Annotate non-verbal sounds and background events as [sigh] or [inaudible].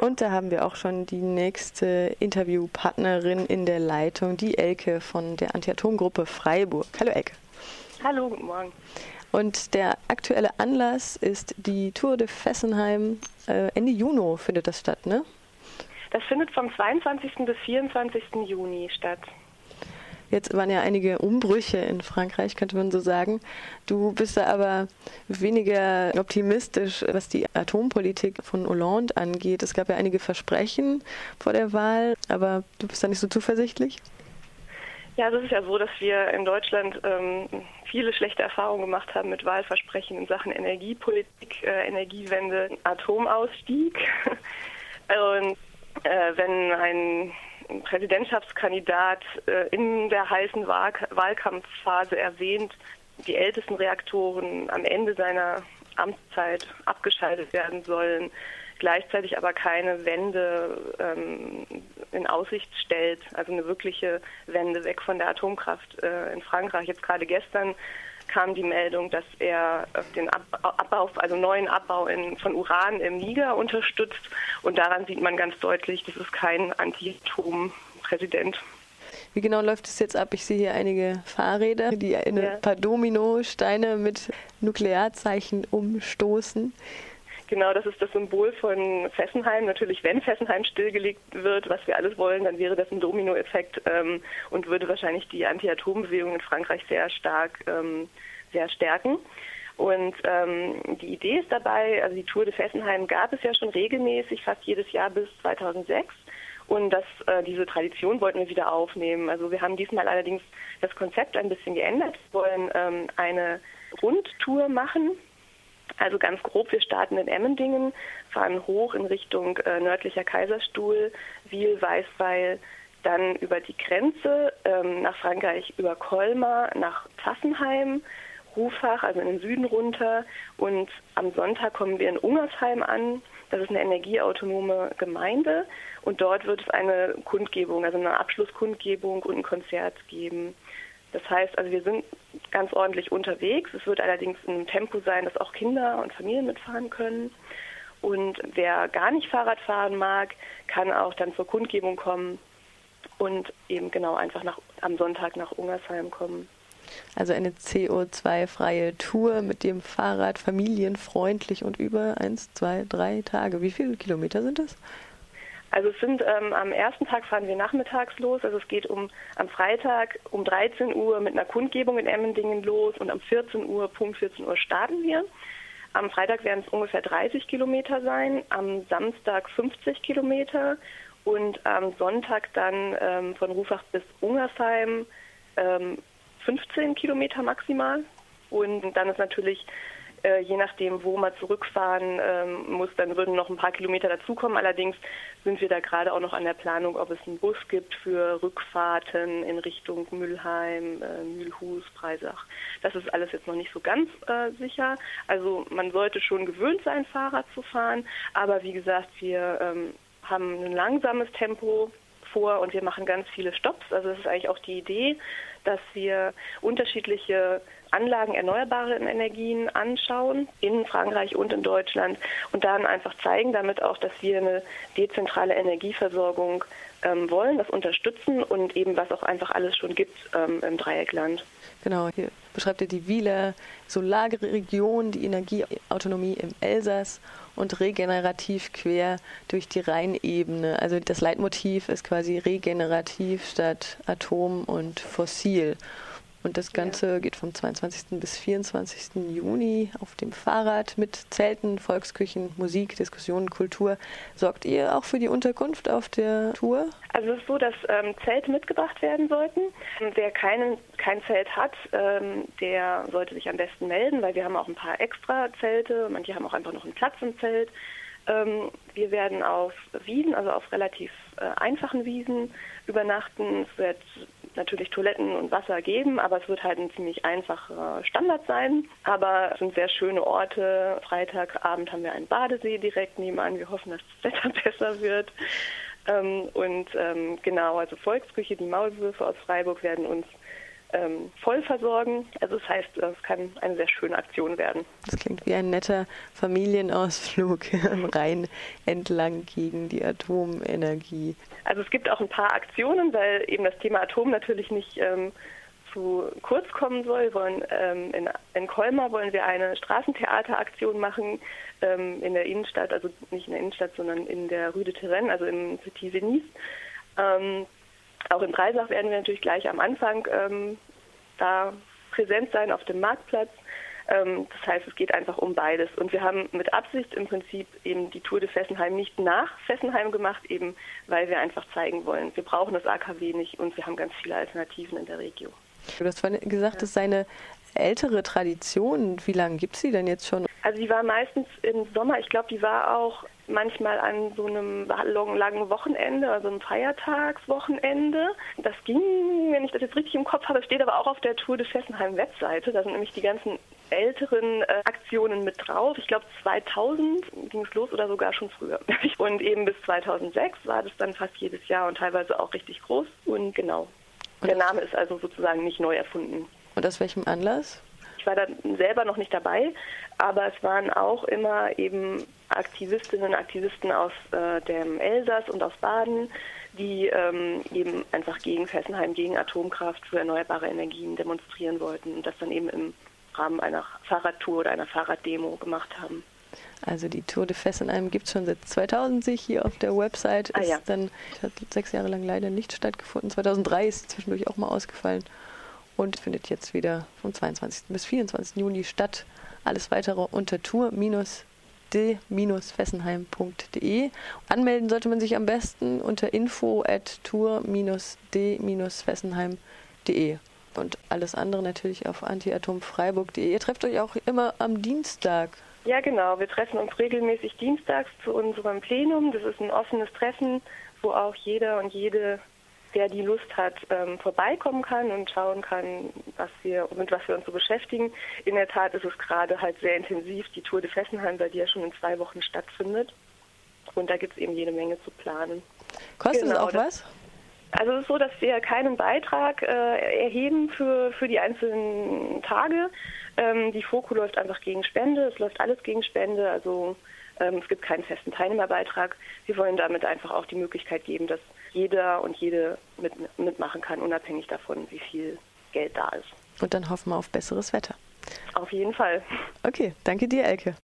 Und da haben wir auch schon die nächste Interviewpartnerin in der Leitung, die Elke von der Anti-Atom-Gruppe Freiburg. Hallo Elke. Hallo, guten Morgen. Und der aktuelle Anlass ist die Tour de Fessenheim. Äh, Ende Juni findet das statt, ne? Das findet vom 22. bis 24. Juni statt. Jetzt waren ja einige Umbrüche in Frankreich, könnte man so sagen. Du bist da aber weniger optimistisch, was die Atompolitik von Hollande angeht. Es gab ja einige Versprechen vor der Wahl, aber du bist da nicht so zuversichtlich? Ja, es ist ja so, dass wir in Deutschland ähm, viele schlechte Erfahrungen gemacht haben mit Wahlversprechen in Sachen Energiepolitik, äh, Energiewende, Atomausstieg. [laughs] Und äh, wenn ein Präsidentschaftskandidat äh, in der heißen Wahl Wahlkampfphase erwähnt, die ältesten Reaktoren am Ende seiner Amtszeit abgeschaltet werden sollen, gleichzeitig aber keine Wende ähm, in Aussicht stellt, also eine wirkliche Wende weg von der Atomkraft äh, in Frankreich. Jetzt gerade gestern kam die Meldung, dass er den Abbau, also neuen Abbau in, von Uran im Niger unterstützt. Und daran sieht man ganz deutlich, das ist kein Anti-Atom-Präsident. Wie genau läuft es jetzt ab? Ich sehe hier einige Fahrräder, die ein ja. paar Dominosteine mit Nuklearzeichen umstoßen. Genau, das ist das Symbol von Fessenheim. Natürlich, wenn Fessenheim stillgelegt wird, was wir alles wollen, dann wäre das ein Dominoeffekt ähm, und würde wahrscheinlich die Anti-Atom-Bewegung in Frankreich sehr stark ähm, sehr stärken. Und ähm, die Idee ist dabei, also die Tour de Fessenheim gab es ja schon regelmäßig, fast jedes Jahr bis 2006. Und das, äh, diese Tradition wollten wir wieder aufnehmen. Also wir haben diesmal allerdings das Konzept ein bisschen geändert. Wir wollen ähm, eine Rundtour machen also ganz grob, wir starten in Emmendingen, fahren hoch in Richtung äh, nördlicher Kaiserstuhl, Wiel, Weißweil, dann über die Grenze ähm, nach Frankreich über Colmar, nach Tassenheim, Rufach, also in den Süden runter. Und am Sonntag kommen wir in Ungersheim an. Das ist eine energieautonome Gemeinde. Und dort wird es eine Kundgebung, also eine Abschlusskundgebung und ein Konzert geben. Das heißt, also wir sind ganz ordentlich unterwegs. Es wird allerdings ein Tempo sein, dass auch Kinder und Familien mitfahren können. Und wer gar nicht Fahrrad fahren mag, kann auch dann zur Kundgebung kommen und eben genau einfach nach, am Sonntag nach Ungersheim kommen. Also eine CO2-freie Tour mit dem Fahrrad familienfreundlich und über eins, zwei, drei Tage. Wie viele Kilometer sind das? Also es sind ähm, am ersten Tag fahren wir nachmittags los. Also es geht um am Freitag um 13 Uhr mit einer Kundgebung in Emmendingen los und am 14 Uhr, Punkt 14 Uhr starten wir. Am Freitag werden es ungefähr 30 Kilometer sein, am Samstag 50 Kilometer und am Sonntag dann ähm, von Rufach bis Ungersheim ähm, 15 Kilometer maximal. Und dann ist natürlich äh, je nachdem, wo man zurückfahren ähm, muss, dann würden noch ein paar Kilometer dazukommen. Allerdings sind wir da gerade auch noch an der Planung, ob es einen Bus gibt für Rückfahrten in Richtung Mülheim, äh, Mühlhus, Breisach. Das ist alles jetzt noch nicht so ganz äh, sicher. Also man sollte schon gewöhnt sein, Fahrrad zu fahren. Aber wie gesagt, wir ähm, haben ein langsames Tempo vor und wir machen ganz viele Stops. Also das ist eigentlich auch die Idee, dass wir unterschiedliche Anlagen erneuerbare Energien anschauen, in Frankreich und in Deutschland und dann einfach zeigen damit auch, dass wir eine dezentrale Energieversorgung ähm, wollen, das unterstützen und eben was auch einfach alles schon gibt ähm, im Dreieckland. Genau, hier beschreibt ihr die Wieler Solarregion, die Energieautonomie im Elsass und regenerativ quer durch die Rheinebene. Also das Leitmotiv ist quasi regenerativ statt Atom und Fossil. Und das Ganze ja. geht vom 22. bis 24. Juni auf dem Fahrrad mit Zelten, Volksküchen, Musik, Diskussionen, Kultur. Sorgt ihr auch für die Unterkunft auf der Tour? Also es ist so, dass ähm, Zelte mitgebracht werden sollten. Wer keinen, kein Zelt hat, ähm, der sollte sich am besten melden, weil wir haben auch ein paar extra Zelte. Manche haben auch einfach noch einen Platz im Zelt. Ähm, wir werden auf Wiesen, also auf relativ äh, einfachen Wiesen übernachten. Es wird natürlich Toiletten und Wasser geben, aber es wird halt ein ziemlich einfacher Standard sein. Aber es sind sehr schöne Orte. Freitagabend haben wir einen Badesee direkt nebenan. Wir hoffen, dass das Wetter [laughs] besser wird. Ähm, und ähm, genau, also Volksküche, die Maulwürfe aus Freiburg werden uns ähm, voll versorgen. Also das heißt, es kann eine sehr schöne Aktion werden. Das klingt wie ein netter Familienausflug [laughs] am Rhein entlang gegen die Atomenergie. Also es gibt auch ein paar Aktionen, weil eben das Thema Atom natürlich nicht ähm, zu kurz kommen soll. Wollen, ähm, in, in, Colmar wollen wir eine Straßentheateraktion machen ähm, in der Innenstadt, also nicht in der Innenstadt, sondern in der Rue de Terrain, also im Petit Venice. Auch in Breisach werden wir natürlich gleich am Anfang ähm, da präsent sein auf dem Marktplatz. Ähm, das heißt, es geht einfach um beides. Und wir haben mit Absicht im Prinzip eben die Tour de Fessenheim nicht nach Fessenheim gemacht, eben weil wir einfach zeigen wollen, wir brauchen das AKW nicht und wir haben ganz viele Alternativen in der Region. Du hast vorhin gesagt, das sei eine ältere Tradition. Wie lange gibt es sie denn jetzt schon? Also die war meistens im Sommer. Ich glaube, die war auch manchmal an so einem langen Wochenende, also einem Feiertagswochenende. Das ging, wenn ich das jetzt richtig im Kopf habe, steht aber auch auf der Tour de Fessenheim Webseite. Da sind nämlich die ganzen älteren äh, Aktionen mit drauf. Ich glaube 2000 ging es los oder sogar schon früher. [laughs] Und eben bis 2006 war das dann fast jedes Jahr und teilweise auch richtig groß. Und genau, und der Name ist also sozusagen nicht neu erfunden. Und aus welchem Anlass? Ich war da selber noch nicht dabei, aber es waren auch immer eben Aktivistinnen und Aktivisten aus äh, dem Elsass und aus Baden, die ähm, eben einfach gegen Fessenheim, gegen Atomkraft für erneuerbare Energien demonstrieren wollten und das dann eben im Rahmen einer Fahrradtour oder einer Fahrraddemo gemacht haben. Also die Tour de Fessenheim gibt es schon seit 2000 sich hier auf der Website. Ah, ist ja. dann hat sechs Jahre lang leider nicht stattgefunden. 2003 ist zwischendurch auch mal ausgefallen und findet jetzt wieder vom 22. bis 24. Juni statt. Alles weitere unter tour-d-fessenheim.de. Anmelden sollte man sich am besten unter info at tour-d-fessenheim.de. Und alles andere natürlich auf antiatomfreiburg.de. Ihr trefft euch auch immer am Dienstag. Ja, genau. Wir treffen uns regelmäßig dienstags zu unserem Plenum. Das ist ein offenes Treffen, wo auch jeder und jede der die Lust hat, ähm, vorbeikommen kann und schauen kann, was wir, mit was wir uns so beschäftigen. In der Tat ist es gerade halt sehr intensiv, die Tour de Fessenheim, weil die ja schon in zwei Wochen stattfindet. Und da gibt es eben jede Menge zu planen. Kostet genau, es auch was? Also es ist so, dass wir keinen Beitrag äh, erheben für, für die einzelnen Tage. Ähm, die FOKU läuft einfach gegen Spende, es läuft alles gegen Spende, also ähm, es gibt keinen festen Teilnehmerbeitrag. Wir wollen damit einfach auch die Möglichkeit geben, dass jeder und jede mit, mitmachen kann, unabhängig davon, wie viel Geld da ist. Und dann hoffen wir auf besseres Wetter. Auf jeden Fall. Okay, danke dir, Elke.